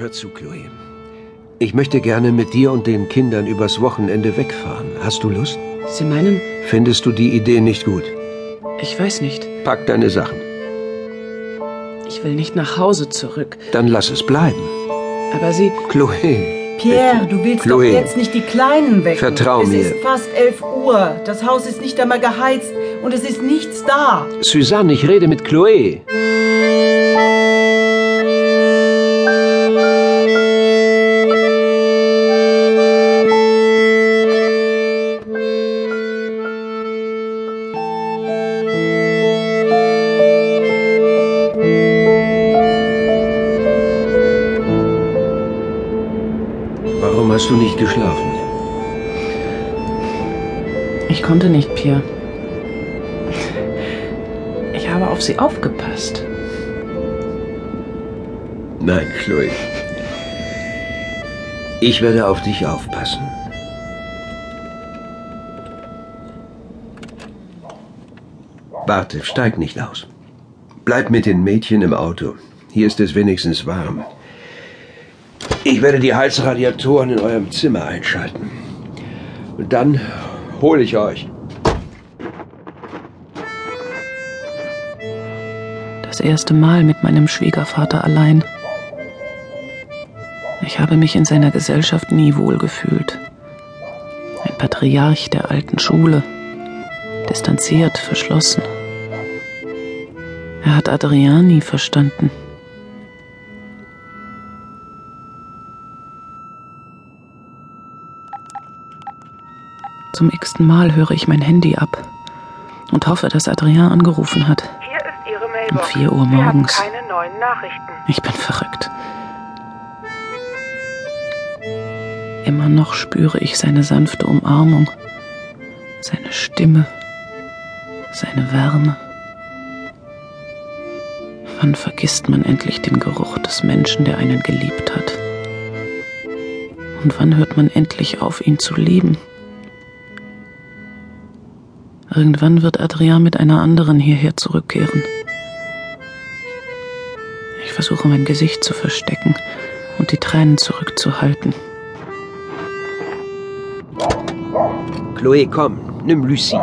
Hör zu, Chloe. Ich möchte gerne mit dir und den Kindern übers Wochenende wegfahren. Hast du Lust? Sie meinen, Findest du die Idee nicht gut? ich weiß nicht. Pack deine Sachen. Ich will nicht nach Hause zurück. Dann lass es bleiben. Aber Sie. Chloe. Pierre, du willst Chloe. doch jetzt nicht die Kleinen wecken. Vertrau es mir. Es ist fast elf Uhr. Das Haus ist nicht einmal geheizt und es ist nichts da. Suzanne, ich rede mit Chloe. Warum hast du nicht geschlafen? Ich konnte nicht, Pierre. Ich habe auf Sie aufgepasst. Nein, Chloe. Ich werde auf dich aufpassen. Warte, steig nicht aus. Bleib mit den Mädchen im Auto. Hier ist es wenigstens warm. Ich werde die Heizradiatoren in eurem Zimmer einschalten. Und dann hole ich euch. Das erste Mal mit meinem Schwiegervater allein. Ich habe mich in seiner Gesellschaft nie wohlgefühlt. Ein Patriarch der alten Schule, distanziert, verschlossen. Er hat Adrian nie verstanden. Zum x-ten Mal höre ich mein Handy ab und hoffe, dass Adrian angerufen hat. Hier ist Ihre Mailbox. Um 4 Uhr Sie haben morgens. keine neuen Nachrichten. Ich bin verrückt. Immer noch spüre ich seine sanfte Umarmung, seine Stimme, seine Wärme. Wann vergisst man endlich den Geruch des Menschen, der einen geliebt hat? Und wann hört man endlich auf, ihn zu lieben? Irgendwann wird Adrian mit einer anderen hierher zurückkehren. Ich versuche mein Gesicht zu verstecken und die Tränen zurückzuhalten. Chloe, komm, nimm Lucie.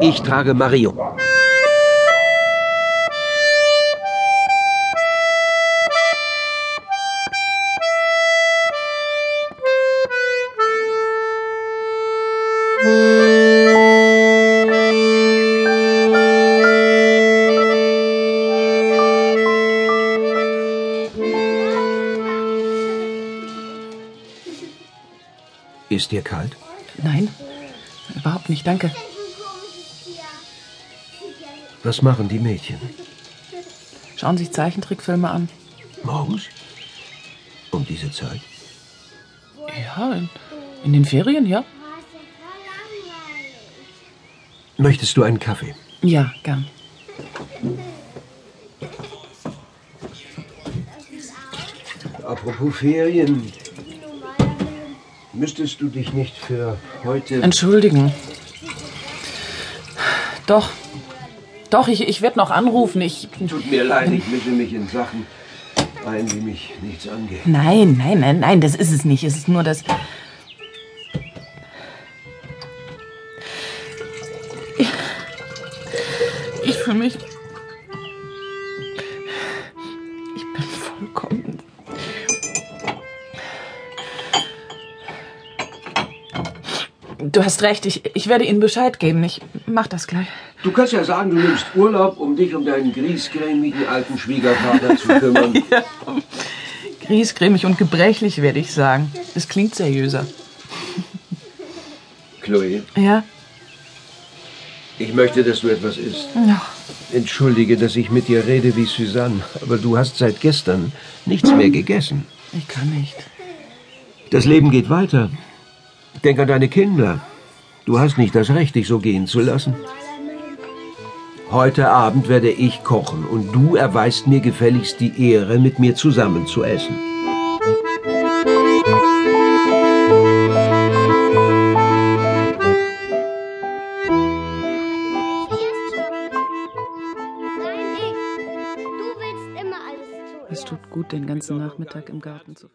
Ich trage Marion. Ist dir kalt? Nein, überhaupt nicht, danke. Was machen die Mädchen? Schauen sich Zeichentrickfilme an. Morgens? Um diese Zeit? Ja, in, in den Ferien, ja? Möchtest du einen Kaffee? Ja, gern. Apropos Ferien. Müsstest du dich nicht für heute... Entschuldigen. Doch. Doch, ich, ich werde noch anrufen. Ich. Tut mir leid, ich mische mich in Sachen ein, die mich nichts angehen. Nein, nein, nein, nein, das ist es nicht. Es ist nur das. Ich fühle mich. Du hast recht, ich, ich werde Ihnen Bescheid geben. Ich mach das gleich. Du kannst ja sagen, du nimmst Urlaub, um dich um deinen griesgrämigen alten Schwiegervater zu kümmern. Griesgrämig und gebrechlich, werde ich sagen. Das klingt seriöser. Chloe, Ja? ich möchte, dass du etwas isst. Ja. Entschuldige, dass ich mit dir rede wie Suzanne, aber du hast seit gestern nichts mehr gegessen. Ich kann nicht. Das Leben geht weiter. Denk an deine Kinder. Du hast nicht das Recht, dich so gehen zu lassen. Heute Abend werde ich kochen und du erweist mir gefälligst die Ehre, mit mir zusammen zu essen. Nein, ich. Du willst immer alles tun. Es tut gut, den ganzen Nachmittag im Garten zu